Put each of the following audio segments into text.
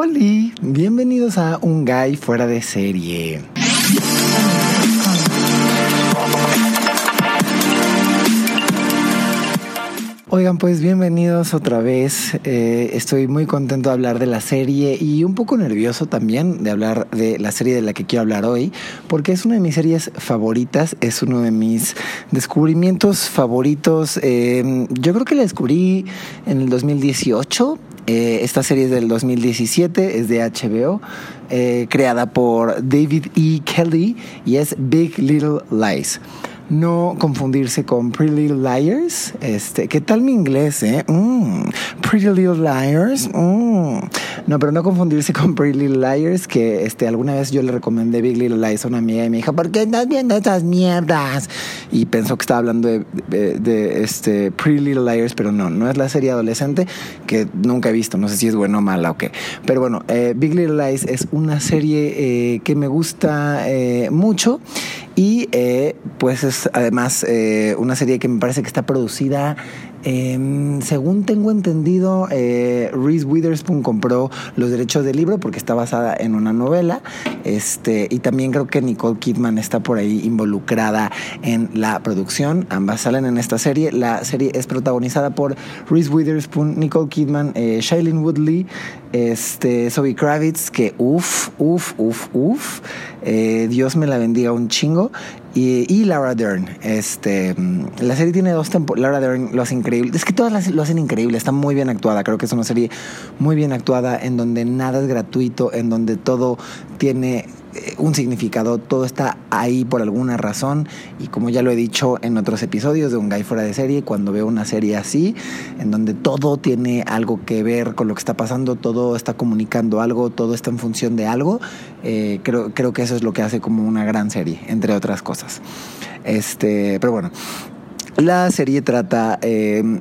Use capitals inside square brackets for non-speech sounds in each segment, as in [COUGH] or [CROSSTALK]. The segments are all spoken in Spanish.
Hola, bienvenidos a Un Guy Fuera de Serie. Oigan, pues bienvenidos otra vez. Eh, estoy muy contento de hablar de la serie y un poco nervioso también de hablar de la serie de la que quiero hablar hoy, porque es una de mis series favoritas, es uno de mis descubrimientos favoritos. Eh, yo creo que la descubrí en el 2018. Eh, esta serie es del 2017, es de HBO, creada por David E. Kelly y es Big Little Lies no confundirse con Pretty Little Liars. Este, ¿qué tal mi inglés, eh? Mm, Pretty Little Liars. Mm. No, pero no confundirse con Pretty Little Liars, que este, alguna vez yo le recomendé Big Little Lies a una amiga y me dijo, ¿por qué estás viendo estas mierdas? Y pensó que estaba hablando de, este, Pretty Little Liars, pero no, no es la serie adolescente que nunca he visto. No sé si es buena o mala o qué. Pero bueno, eh, Big Little Lies es una serie eh, que me gusta eh, mucho y pues es además una serie que me parece que está producida Em, según tengo entendido, eh, Reese Witherspoon compró los derechos del libro porque está basada en una novela. Este, y también creo que Nicole Kidman está por ahí involucrada en la producción. Ambas salen en esta serie. La serie es protagonizada por Reese Witherspoon, Nicole Kidman, eh, Shailene Woodley, este, Zoe Kravitz, que uff, uff, uff, uff. Eh, Dios me la bendiga un chingo. Y, y, Laura Dern. Este, la serie tiene dos temporadas. Laura Dern lo hace increíble. Es que todas lo hacen increíble. Está muy bien actuada. Creo que es una serie muy bien actuada en donde nada es gratuito, en donde todo tiene un significado, todo está ahí por alguna razón y como ya lo he dicho en otros episodios de Un Guy Fuera de Serie, cuando veo una serie así, en donde todo tiene algo que ver con lo que está pasando, todo está comunicando algo, todo está en función de algo, eh, creo, creo que eso es lo que hace como una gran serie, entre otras cosas. Este, pero bueno, la serie trata... Eh,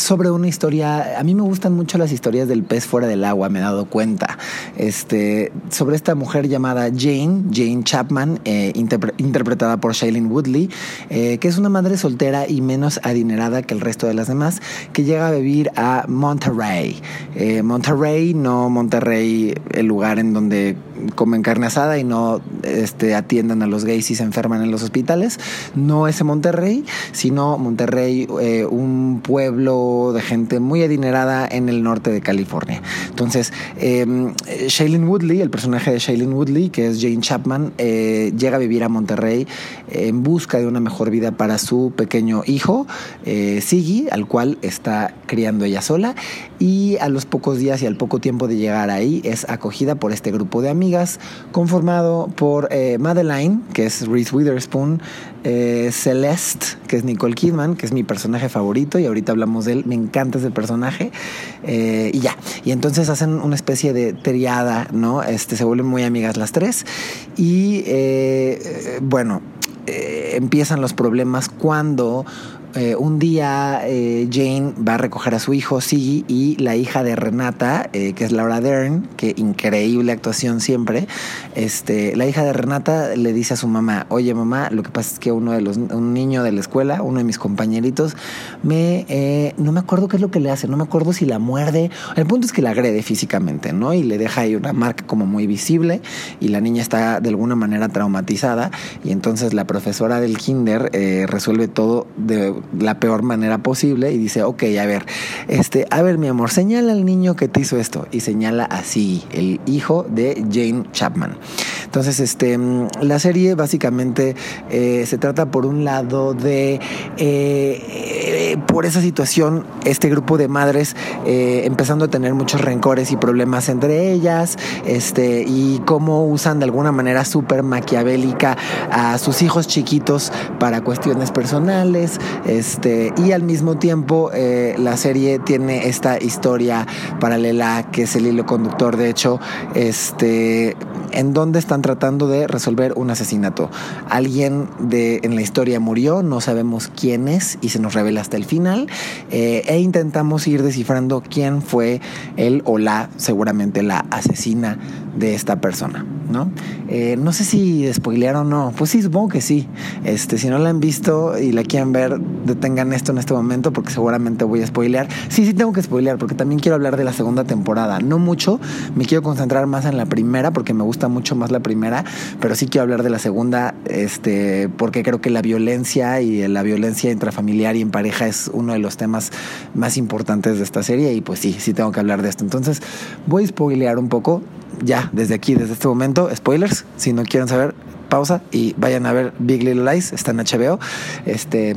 sobre una historia. A mí me gustan mucho las historias del pez fuera del agua, me he dado cuenta. Este, sobre esta mujer llamada Jane, Jane Chapman, eh, interpretada por Shailene Woodley, eh, que es una madre soltera y menos adinerada que el resto de las demás, que llega a vivir a Monterrey. Eh, Monterrey, no Monterrey, el lugar en donde comen carne asada y no este, atiendan a los gays y se enferman en los hospitales. No ese Monterrey, sino Monterrey, un pueblo de gente muy adinerada en el norte de California. Entonces, eh, Shailene Woodley, el personaje de Shailene Woodley, que es Jane Chapman, eh, llega a vivir a Monterrey en busca de una mejor vida para su pequeño hijo, eh, Siggy, al cual está criando ella sola. Y a los pocos días y al poco tiempo de llegar ahí, es acogida por este grupo de amigas, conformado por eh, Madeline, que es Reese Witherspoon, Celeste, que es Nicole Kidman, que es mi personaje favorito, y ahorita hablamos de él me encanta ese personaje. Eh, y ya. Y entonces hacen una especie de triada, ¿no? Este, se vuelven muy amigas las tres. Y eh, bueno, eh, empiezan los problemas cuando eh, un día eh, Jane va a recoger a su hijo Siggy y la hija de Renata, eh, que es Laura Dern, que increíble actuación siempre. Este, la hija de Renata le dice a su mamá, oye mamá, lo que pasa es que uno de los, un niño de la escuela, uno de mis compañeritos, me, no me acuerdo qué es lo que le hace, no me acuerdo si la muerde. El punto es que la agrede físicamente, ¿no? Y le deja ahí una marca como muy visible y la niña está de alguna manera traumatizada y entonces la profesora del kinder resuelve todo de la peor manera posible y dice, ok, a ver, este, a ver, mi amor, señala al niño que te hizo esto y señala así, el hijo de Jane Chapman. Entonces, este, la serie básicamente eh, se trata por un lado de, eh, por esa situación, este grupo de madres eh, empezando a tener muchos rencores y problemas entre ellas, este, y cómo usan de alguna manera súper maquiavélica a sus hijos chiquitos para cuestiones personales, este, y al mismo tiempo eh, la serie tiene esta historia paralela que es el hilo conductor, de hecho, este, en donde están tratando de resolver un asesinato. Alguien de, en la historia murió, no sabemos quién es y se nos revela hasta el final, eh, e intentamos ir descifrando quién fue él o la, seguramente la asesina de esta persona. ¿no? Eh, no sé si spoilear o no. Pues sí, supongo que sí. Este, si no la han visto y la quieren ver, detengan esto en este momento porque seguramente voy a spoilear. Sí, sí tengo que spoilear porque también quiero hablar de la segunda temporada. No mucho, me quiero concentrar más en la primera porque me gusta mucho más la primera, pero sí quiero hablar de la segunda, este, porque creo que la violencia y la violencia intrafamiliar y en pareja es uno de los temas más importantes de esta serie y pues sí, sí tengo que hablar de esto. Entonces, voy a spoilear un poco ya, desde aquí, desde este momento, spoilers, si no quieren saber, pausa y vayan a ver Big Little Lies, está en HBO. Este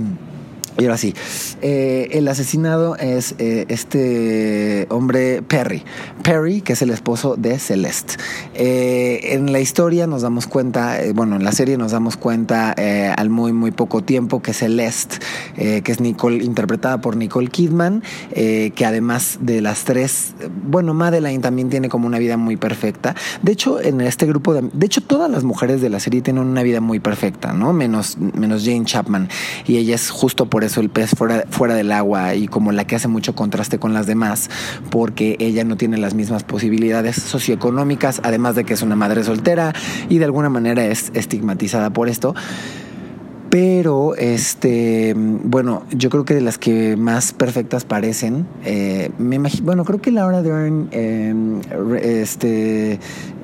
y ahora sí, eh, el asesinado es eh, este hombre Perry. Perry, que es el esposo de Celeste. Eh, en la historia nos damos cuenta, bueno, en la serie nos damos cuenta al muy, muy poco tiempo que Celeste, que es Nicole, interpretada por Nicole Kidman, que además de las tres, bueno, Madeline también tiene como una vida muy perfecta. De hecho, en este grupo de. De hecho, todas las mujeres de la serie tienen una vida muy perfecta, ¿no? Menos, menos Jane Chapman. Y ella es justo por el pez fuera, fuera del agua y como la que hace mucho contraste con las demás, porque ella no tiene las mismas posibilidades socioeconómicas, además de que es una madre soltera y de alguna manera es estigmatizada por esto. Pero, este, bueno, yo creo que de las que más perfectas parecen, eh, me imagino, bueno, creo que Laura Dern, em, este,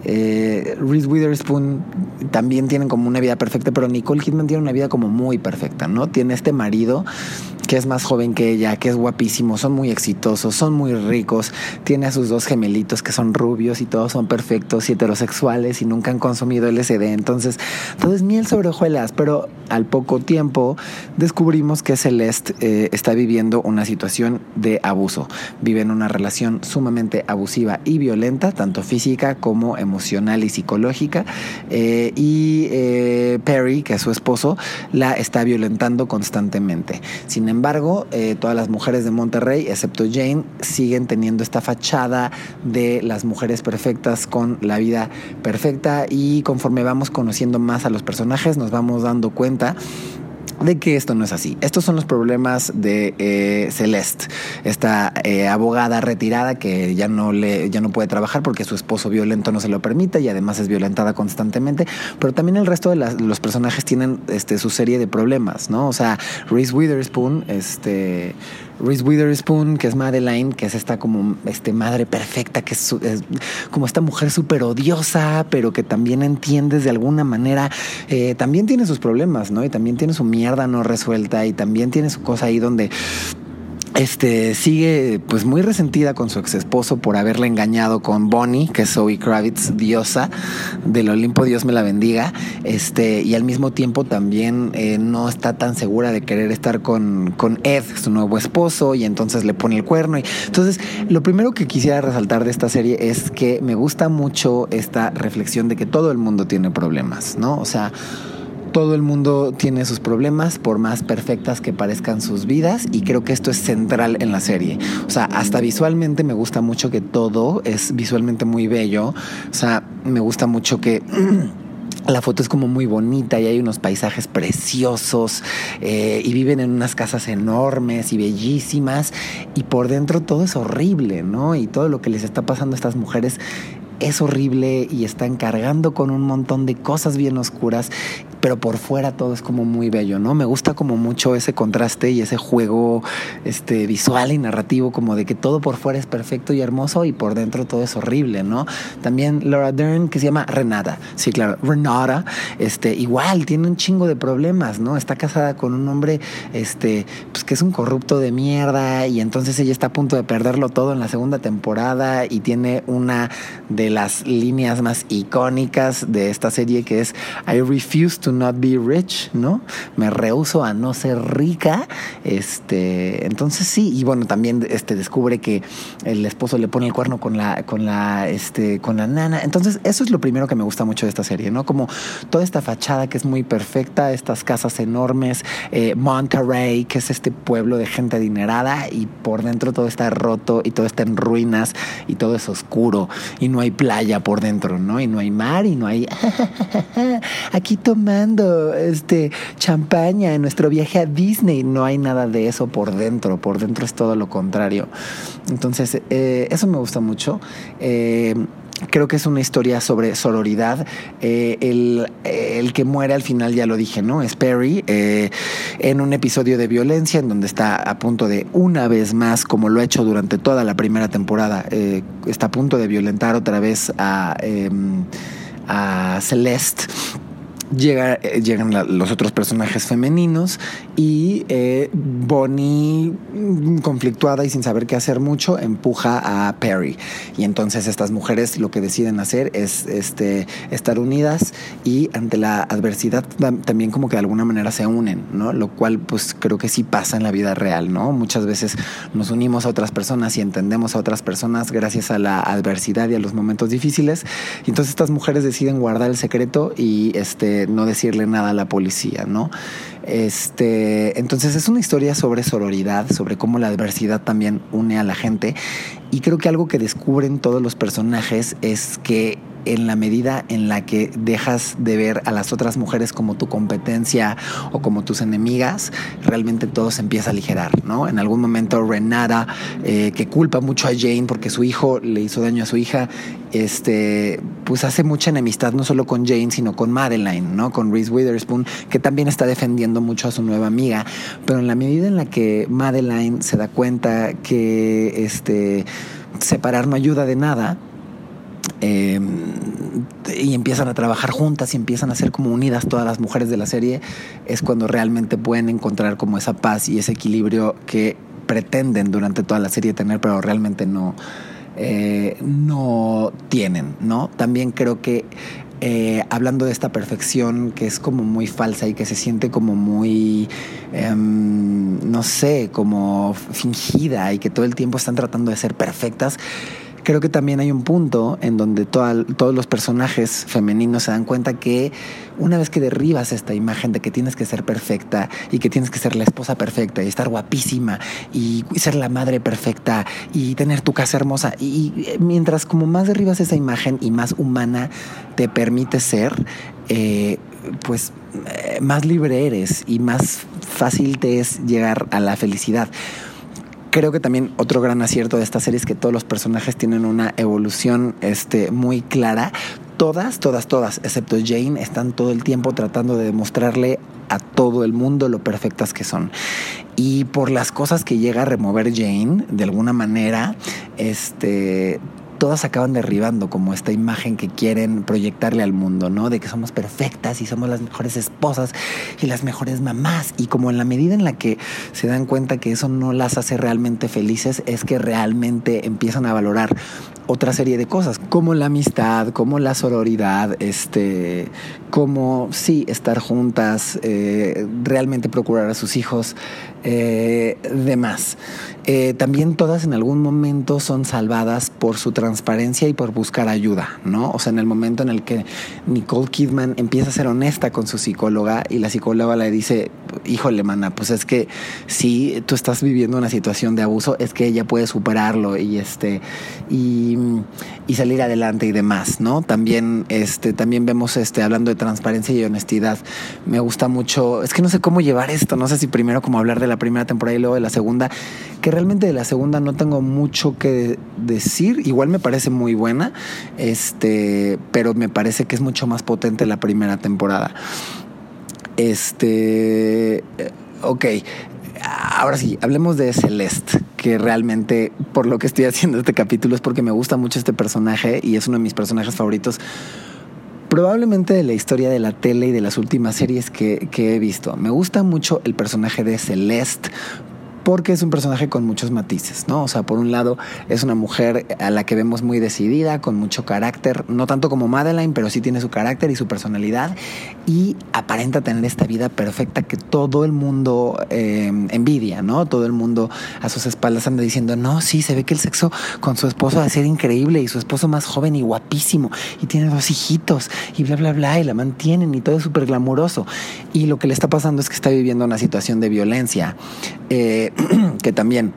eh, Reese Witherspoon también tienen como una vida perfecta, pero Nicole Kidman tiene una vida como muy perfecta, ¿no? Tiene este marido que es más joven que ella, que es guapísimo, son muy exitosos, son muy ricos, tiene a sus dos gemelitos que son rubios y todos son perfectos y heterosexuales y nunca han consumido LSD, entonces todo es miel sobre hojuelas, pero al poco tiempo descubrimos que Celeste eh, está viviendo una situación de abuso, vive en una relación sumamente abusiva y violenta, tanto física como emocional y psicológica, eh, y eh, Perry, que es su esposo, la está violentando constantemente. Sin embargo, embargo, eh, todas las mujeres de Monterrey, excepto Jane, siguen teniendo esta fachada de las mujeres perfectas con la vida perfecta. Y conforme vamos conociendo más a los personajes nos vamos dando cuenta de que esto no es así. Estos son los problemas de eh, Celeste, esta eh, abogada retirada que ya no le ya no puede trabajar porque su esposo violento no se lo permite y además es violentada constantemente. Pero también el resto de los personajes tienen este, su serie de problemas, ¿no? O sea, Reese Witherspoon, este Reese Witherspoon, que es Madeline, que es esta como este madre perfecta, que es, como esta mujer súper odiosa, pero que también entiendes de alguna manera, eh, también tiene sus problemas, ¿no? Y también tiene su mierda no resuelta y también tiene su cosa ahí donde este sigue pues muy resentida con su ex esposo por haberla engañado con Bonnie, que es Zoe Kravitz, diosa del Olimpo, Dios me la bendiga, este, y al mismo tiempo también eh, no está tan segura de querer estar con, con Ed, su nuevo esposo, y entonces le pone el cuerno. Y, entonces, lo primero que quisiera resaltar de esta serie es que me gusta mucho esta reflexión de que todo el mundo tiene problemas, ¿no? O sea, todo el mundo tiene sus problemas, por más perfectas que parezcan sus vidas, y creo que esto es central en la serie. O sea, hasta visualmente me gusta mucho que todo es visualmente muy bello. O sea, me gusta mucho que... [CLEARS THROAT] La foto es como muy bonita y hay unos paisajes preciosos eh, y viven en unas casas enormes y bellísimas y por dentro todo es horrible, ¿no? Y todo lo que les está pasando a estas mujeres es horrible y están cargando con un montón de cosas bien oscuras pero por fuera todo es como muy bello, ¿no? Me gusta como mucho ese contraste y ese juego este, visual y narrativo, como de que todo por fuera es perfecto y hermoso y por dentro todo es horrible, ¿no? También Laura Dern, que se llama Renata, sí, claro, Renata, este, igual tiene un chingo de problemas, ¿no? Está casada con un hombre, este, pues que es un corrupto de mierda y entonces ella está a punto de perderlo todo en la segunda temporada y tiene una de las líneas más icónicas de esta serie que es I refuse to not be rich, ¿no? Me rehuso a no ser rica. Este, entonces sí, y bueno, también este, descubre que el esposo le pone el cuerno con la, con la, este, con la nana. Entonces, eso es lo primero que me gusta mucho de esta serie, ¿no? Como toda esta fachada que es muy perfecta, estas casas enormes, eh, Monterrey, que es este pueblo de gente adinerada, y por dentro todo está roto y todo está en ruinas y todo es oscuro y no hay playa por dentro, ¿no? Y no hay mar y no hay [LAUGHS] aquí toma este champaña en nuestro viaje a Disney. No hay nada de eso por dentro. Por dentro es todo lo contrario. Entonces, eh, eso me gusta mucho. Eh, Creo que es una historia sobre sororidad. Eh, el, que muere al final, ya lo dije, ¿no? Es Perry, en un episodio de violencia en donde está a punto de, una vez más, como lo ha hecho durante toda la primera temporada, está a punto de violentar otra vez a, em, a Celeste Llega, eh, llegan los otros personajes femeninos y eh, Bonnie, mm, conflictuada y sin saber qué hacer mucho, empuja a Perry. Y entonces estas mujeres lo que deciden hacer es este, estar unidas y ante la adversidad también como que de alguna manera se unen, ¿no? Lo cual pues creo que sí pasa en la vida real, ¿no? Muchas veces nos unimos a otras personas y entendemos a otras personas gracias a la adversidad y a los momentos difíciles. Y entonces estas mujeres deciden guardar el secreto y este no decirle nada a la policía, ¿no? Este, entonces es una historia sobre sororidad, sobre cómo la adversidad también une a la gente. Y creo que algo que descubren todos los personajes es que en la medida en la que dejas de ver a las otras mujeres como tu competencia o como tus enemigas, realmente todo se empieza a aligerar, ¿no? En algún momento Renata, eh, que culpa mucho a Jane porque su hijo le hizo daño a su hija, este, pues hace mucha enemistad no solo con Jane, sino con Madeline, ¿no? Con Reese Witherspoon, que también está defendiendo mucho a su nueva amiga. Pero en la medida en la que Madeline se da cuenta que este, separar no ayuda de nada, Em, y empiezan a trabajar juntas y empiezan a ser como unidas todas las mujeres de la serie, es cuando realmente pueden encontrar como esa paz y ese equilibrio que pretenden durante toda la serie tener, pero realmente no, eh, no tienen, ¿no? También creo que eh, hablando de esta perfección que es como muy falsa y que se siente como muy, em, no sé, como fingida y que todo el tiempo están tratando de ser perfectas, creo que también hay un punto en donde todos los personajes femeninos se dan cuenta que una vez que derribas esta imagen de que tienes que ser perfecta y que tienes que ser la esposa perfecta y estar guapísima y ser la madre perfecta y tener tu casa hermosa y, mientras como más derribas esa imagen y más humana te permite ser, eh, pues eh, más libre eres y más fácil te es llegar a la felicidad. Creo que también otro gran acierto de esta serie es que todos los personajes tienen una evolución este, muy clara. Todas, todas, todas, excepto Jane, están todo el tiempo tratando de demostrarle a todo el mundo lo perfectas que son. Y por las cosas que llega a remover Jane, de alguna manera, este, todas acaban derribando como esta imagen que quieren proyectarle al mundo, ¿no? De que somos perfectas y somos las mejores esposas y las mejores mamás. Y como en la medida en la que se dan cuenta que eso no las hace realmente felices, es que realmente empiezan a valorar otra serie de cosas, como la amistad, como la sororidad, este, como sí, estar juntas, eh, realmente procurar a sus hijos, eh. Eh, también todas en algún momento son salvadas por su transparencia y por buscar ayuda, ¿no? O sea, en el momento en el que Nicole Kidman empieza a ser honesta con su psicóloga y la psicóloga le dice, híjole, mana, pues es que si tú estás viviendo una situación de abuso, es que ella puede superarlo y este, y, salir adelante y demás, ¿no? También, este, también vemos, este, hablando de transparencia y honestidad, me gusta mucho, es que no sé cómo llevar esto, no sé si primero como hablar de la primera temporada y luego de la segunda, que realmente de la segunda no tengo mucho que decir. Igual me parece muy buena, este, pero me parece que es mucho más potente la primera temporada. Este, ok. Ahora sí, hablemos de Celeste, que realmente por lo que estoy haciendo este capítulo es porque me gusta mucho este personaje y es uno de mis personajes favoritos probablemente de la historia de la tele y de las últimas series que, que, he visto. Me gusta mucho el personaje de Celeste porque es un personaje con muchos matices, ¿no? O sea, por un lado es una mujer a la que vemos muy decidida, con mucho carácter, no tanto como Madeline, pero sí tiene su carácter y su personalidad y aparenta tener esta vida perfecta que todo el mundo eh, envidia, ¿no? Todo el mundo a sus espaldas anda diciendo, no, sí, se ve que el sexo con su esposo va a ser increíble y su esposo más joven y guapísimo y tiene dos hijitos y bla, bla, bla, y la mantienen y todo es súper glamuroso. Y lo que le está pasando es que está viviendo una situación de violencia. Eh, [CLEARS THROAT] que también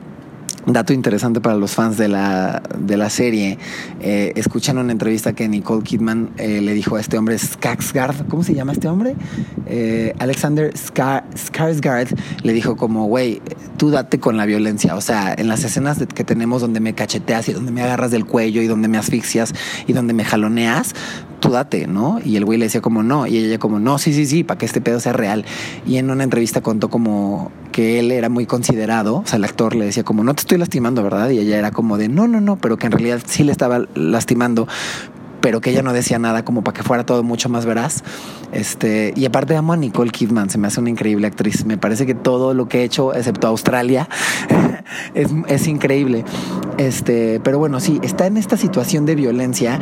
Dato interesante para los fans de la, de la serie. Eh, escuchan una entrevista que Nicole Kidman eh, le dijo a este hombre, Skarsgård, ¿cómo se llama este hombre? Eh, Alexander Skarsgård le dijo como, güey, tú date con la violencia. O sea, en las escenas que tenemos donde me cacheteas y donde me agarras del cuello y donde me asfixias y donde me jaloneas, tú date, ¿no? Y el güey le decía como, no. Y ella como, no, sí, sí, sí, para que este pedo sea real. Y en una entrevista contó como que él era muy considerado, o sea, el actor le decía como, no te estoy lastimando, ¿verdad? Y ella era como de, no, no, no, pero que en realidad sí le estaba lastimando, pero que ella no decía nada como para que fuera todo mucho más veraz. Este, y aparte amo a Nicole Kidman, se me hace una increíble actriz. Me parece que todo lo que he hecho, excepto Australia, [LAUGHS] es, es, increíble. Este, pero bueno, sí, está en esta situación de violencia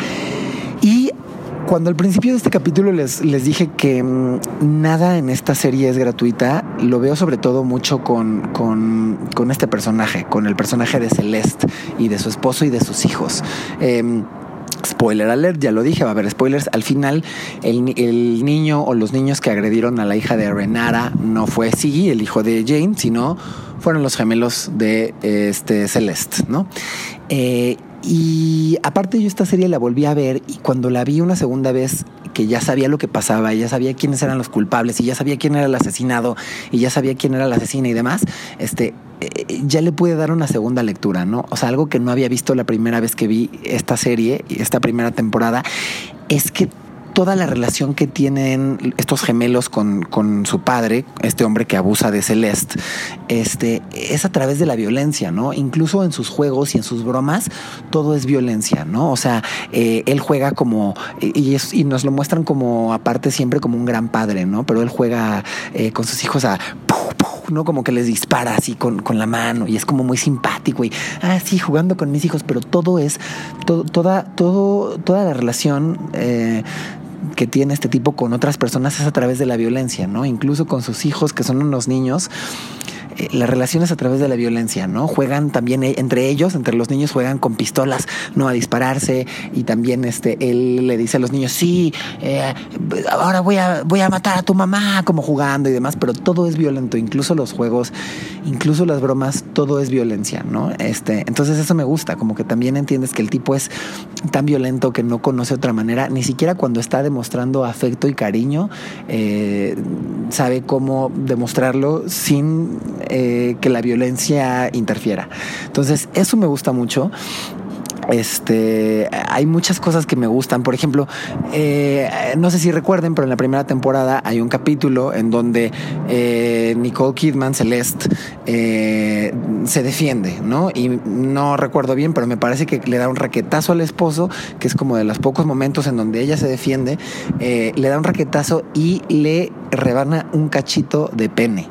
cuando al principio de este capítulo les, les dije que mm, nada en esta serie es gratuita, lo veo sobre todo mucho con, con, este personaje, con el personaje de Celeste y de su esposo y de sus hijos. Em, spoiler alert, ya lo dije, va a haber spoilers. Al final, el, el, niño o los niños que agredieron a la hija de Renara no fue Siggy, el hijo de Jane, sino fueron los gemelos de este Celeste, ¿no? Eh, y aparte yo esta serie la volví a ver y cuando la vi una segunda vez que ya sabía lo que pasaba, y ya sabía quiénes eran los culpables y ya sabía quién era el asesinado y ya sabía quién era la asesina y demás, este eh, ya le pude dar una segunda lectura, ¿no? O sea, algo que no había visto la primera vez que vi esta serie, esta primera temporada, es que toda la relación que tienen estos gemelos con, con, su padre, este hombre que abusa de Celeste, este, es a través de la violencia, ¿no? Incluso en sus juegos y en sus bromas, todo es violencia, ¿no? O sea, eh, él juega como, y, nos lo muestran como, aparte siempre como un gran padre, ¿no? Pero él juega eh, con sus hijos a... ¿no? Como que les dispara así con, con, la mano y es como muy simpático y, ah, sí, jugando con mis hijos, pero todo es, todo, toda, todo, toda la relación eh, que tiene este tipo con otras personas es a través de la violencia, ¿no? Incluso con sus hijos, que son unos niños, eh, las relaciones a través de la violencia, ¿no? Juegan también eh, entre ellos, entre los niños juegan con pistolas, ¿no? A dispararse y también este, él le dice a los niños, sí, eh, ahora voy a, voy a matar a tu mamá, como jugando y demás, pero todo es violento, incluso los juegos, incluso las bromas, todo es violencia, ¿no? Este, entonces eso me gusta, como que también entiendes que el tipo es tan violento que no conoce otra manera, ni siquiera cuando está demostrando afecto y cariño, sabe cómo demostrarlo sin eh, que la violencia interfiera. Entonces, eso me gusta mucho. Este, hay muchas cosas que me gustan. Por ejemplo, eh, no sé si recuerden, pero en la primera temporada hay un capítulo en donde eh, Nicole Kidman, Celeste, se defiende, ¿no? Y no recuerdo bien, pero me parece que le da un raquetazo al esposo, que es como de los pocos momentos en donde ella se defiende, le da un raquetazo y le rebana un cachito de pene.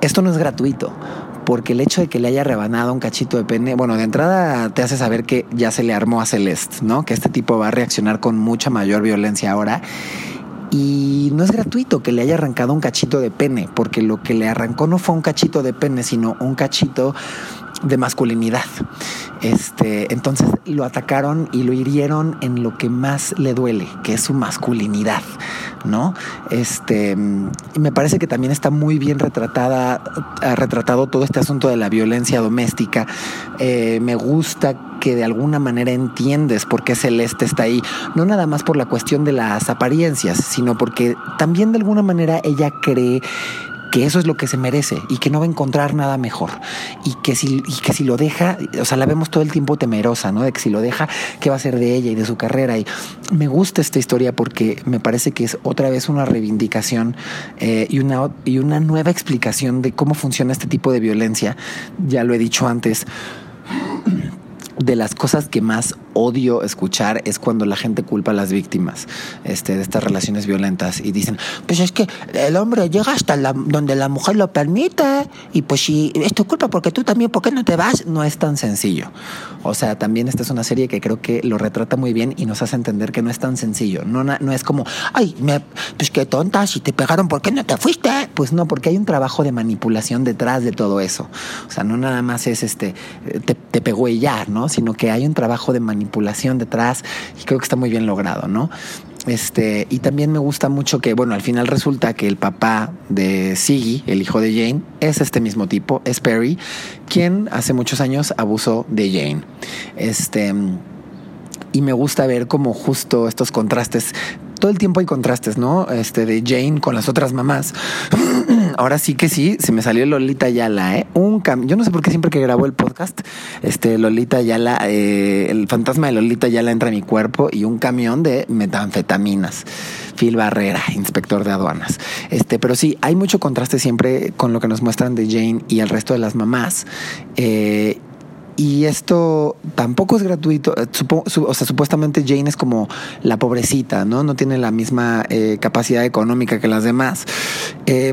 Esto no es gratuito, porque el hecho de que le haya rebanado un cachito de pene, bueno, de entrada te hace saber que ya se le armó a Celeste, ¿no? Que este tipo va a reaccionar con mucha mayor violencia ahora. Y no es gratuito que le haya arrancado un cachito de pene, porque lo que le arrancó no fue un cachito de pene, sino un cachito de masculinidad. Este, entonces lo atacaron y lo hirieron en lo que más le duele, que es su masculinidad, ¿no? Este, me parece que también está muy bien retratada, retratado todo este asunto de la violencia doméstica. Eh, me gusta que de alguna manera entiendes por qué Celeste está ahí, no nada más por la cuestión de las apariencias, sino porque también de alguna manera ella cree que eso es lo que se merece y que no va a encontrar nada mejor y que si, que si lo deja, o sea, la vemos todo el tiempo temerosa, ¿no? De que si lo deja, ¿qué va a ser de ella y de su carrera? Y me gusta esta historia porque me parece que es otra vez una reivindicación eh, y, una, y una nueva explicación de cómo funciona este tipo de violencia. Ya lo he dicho antes de las cosas que más odio escuchar es cuando la gente culpa a las víctimas este, de estas relaciones violentas y dicen, pues es que el hombre llega hasta donde la mujer lo permite y pues si es tu culpa porque tú también, ¿por qué no te vas? No es tan sencillo. O sea, también esta es una serie que creo que lo retrata muy bien y nos hace entender que no es tan sencillo. No, no es como, ay, me, pues qué tonta, si te pegaron, ¿por qué no te fuiste? Pues no, porque hay un trabajo de manipulación detrás de todo eso. O sea, no nada más es este, te, te pegó y ya, ¿no? Sino que hay un trabajo de manipulación detrás y creo que está muy bien logrado, ¿no? Este, y también me gusta mucho que, bueno, al final resulta que el papá de Siggy, el hijo de Jane, es este mismo tipo, es Perry, quien hace muchos años abusó de Jane. Este, y me gusta ver como justo estos contrastes todo el tiempo hay contrastes, ¿no? Este de Jane con las otras mamás. [CLEARS THROAT] Ahora sí que sí, se me salió Lolita Yala, ¿eh? Un cam Yo no sé por qué siempre que grabo el podcast, este Lolita Yala, eh, el fantasma de Lolita Yala entra a mi cuerpo y un camión de metanfetaminas. Phil Barrera, inspector de aduanas. Este, pero sí, hay mucho contraste siempre con lo que nos muestran de Jane y el resto de las mamás. Eh, y esto tampoco es gratuito. Eh, o sea, supuestamente Jane es como la pobrecita, ¿no? No tiene la misma eh, capacidad económica que las demás. Eh,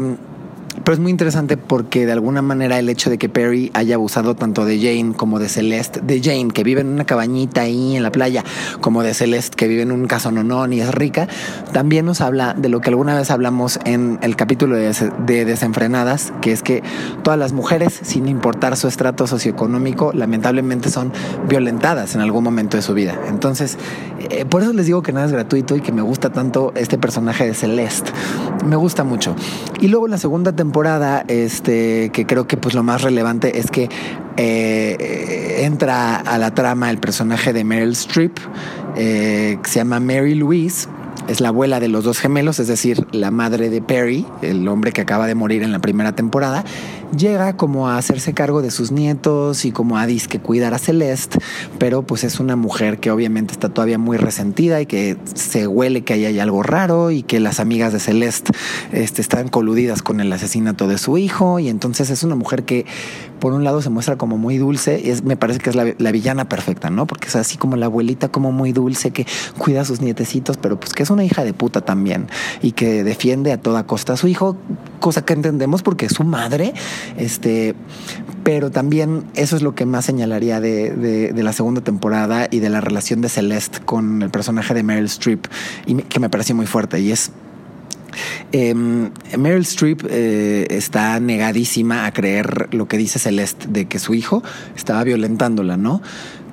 pero es muy interesante porque de alguna manera el hecho de que Perry haya abusado tanto de Jane como de Celeste, de Jane que vive en una cabañita ahí en la playa, como de Celeste que vive en un casononón y es rica, también nos habla de lo que alguna vez hablamos en el capítulo de, Desenfrenadas, que es que todas las mujeres, sin importar su estrato socioeconómico, lamentablemente son violentadas en algún momento de su vida. Entonces, eh, por eso les digo que nada es gratuito y que me gusta tanto este personaje de Celeste. Me gusta mucho. Y luego la segunda temporada, temporada, este, que creo que pues lo más relevante es que eh, entra a la trama el personaje de Meryl Streep, eh, que se llama Mary Louise es la abuela de los dos gemelos, es decir, la madre de Perry, el hombre que acaba de morir en la primera temporada, llega como a hacerse cargo de sus nietos y como a disque cuidar a Celeste, pero pues es una mujer que obviamente está todavía muy resentida y que se huele que ahí hay algo raro y que las amigas de Celeste este, están coludidas con el asesinato de su hijo y entonces es una mujer que por un lado se muestra como muy dulce es, me parece que es la villana perfecta, ¿no? Porque es así como la abuelita como muy dulce que cuida a sus nietecitos, pero pues que es una hija de puta también y que defiende a toda costa a su hijo, cosa que entendemos porque es su madre, este, pero también eso es lo que más señalaría de, la segunda temporada y de la relación de Celeste con el personaje de Meryl Streep y que me pareció muy fuerte y es em, Meryl Streep eh, está negadísima a creer lo que dice Celeste de que su hijo estaba violentándola, ¿no?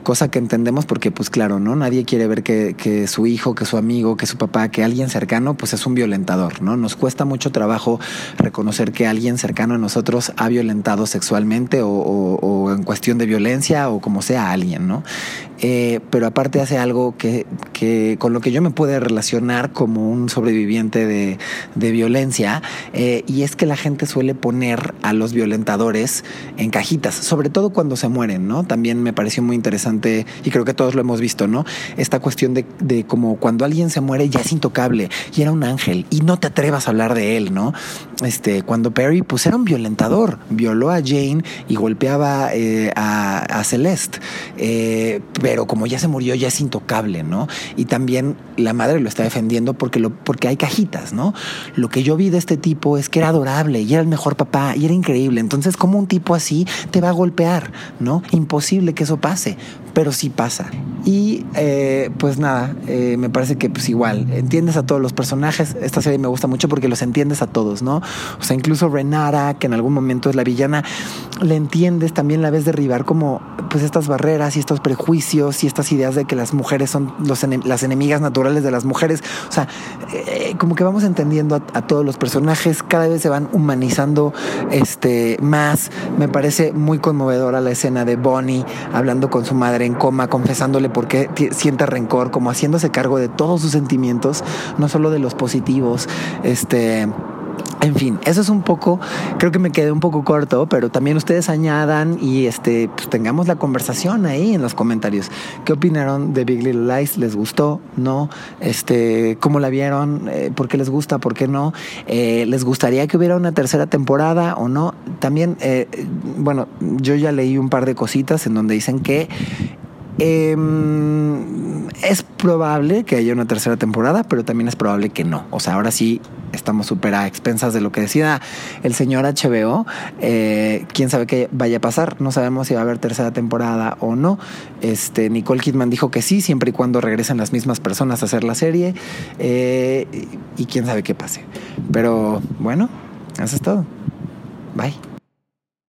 Cosa que entendemos porque pues claro, ¿no? Nadie quiere ver que, que, su hijo, que su amigo, que su papá, que alguien cercano pues es un violentador, ¿no? Nos cuesta mucho trabajo reconocer que alguien cercano a nosotros ha violentado sexualmente o, o, en cuestión de violencia o como sea alguien, ¿no? Eh, pero aparte hace algo que, con lo que yo me puedo relacionar como un sobreviviente de, de violencia eh, y es que la gente suele poner a los violentadores en cajitas, sobre todo cuando se mueren, ¿no? También me pareció muy interesante y creo que todos lo hemos visto, ¿no? Esta cuestión de, de como cuando alguien se muere ya es intocable y era un ángel y no te atrevas a hablar de él, ¿no? Este, cuando Perry, pues era un violentador, violó a Jane y golpeaba eh, a, Celeste, eh, pero como ya se murió ya es intocable, ¿no? Y también la madre lo está defendiendo porque, lo, porque hay cajitas, ¿no? Lo que yo vi de este tipo es que era adorable y era el mejor papá y era increíble, entonces como un tipo así te va a golpear, ¿no? Imposible que eso pase pero sí pasa. Y eh, pues nada, me parece que pues igual, entiendes a todos los personajes. Esta serie me gusta mucho porque los entiendes a todos, ¿no? O sea, incluso Renara, que en algún momento es la villana, le entiendes, también la ves derribar como pues estas barreras y estos prejuicios y estas ideas de que las mujeres son los las enemigas naturales de las mujeres. O sea, eh, como que vamos entendiendo a, todos los personajes, cada vez se van humanizando este, más. Me parece muy conmovedora la escena de Bonnie hablando con su madre en coma, confesándole por qué siente rencor, como haciéndose cargo de todos sus sentimientos, no solo de los positivos. Este. En fin, eso es un poco, creo que me quedé un poco corto, pero también ustedes añadan y este, pues tengamos la conversación ahí en los comentarios. ¿Qué opinaron de Big Little Lies? ¿Les gustó? ¿No? Este, ¿Cómo la vieron? Eh, ¿Por qué les gusta? ¿Por qué no? Eh, ¿Les gustaría que hubiera una tercera temporada o no? También, eh, bueno, yo ya leí un par de cositas en donde dicen que eh, es probable que haya una tercera temporada, pero también es probable que no. O sea, ahora sí estamos súper a expensas de lo que decida el señor HBO. Eh, Quién sabe qué vaya a pasar. No sabemos si va a haber tercera temporada o no. Este, Nicole Kidman dijo que sí, siempre y cuando regresen las mismas personas a hacer la serie. Eh, y quién sabe qué pase. Pero bueno, eso es todo. Bye.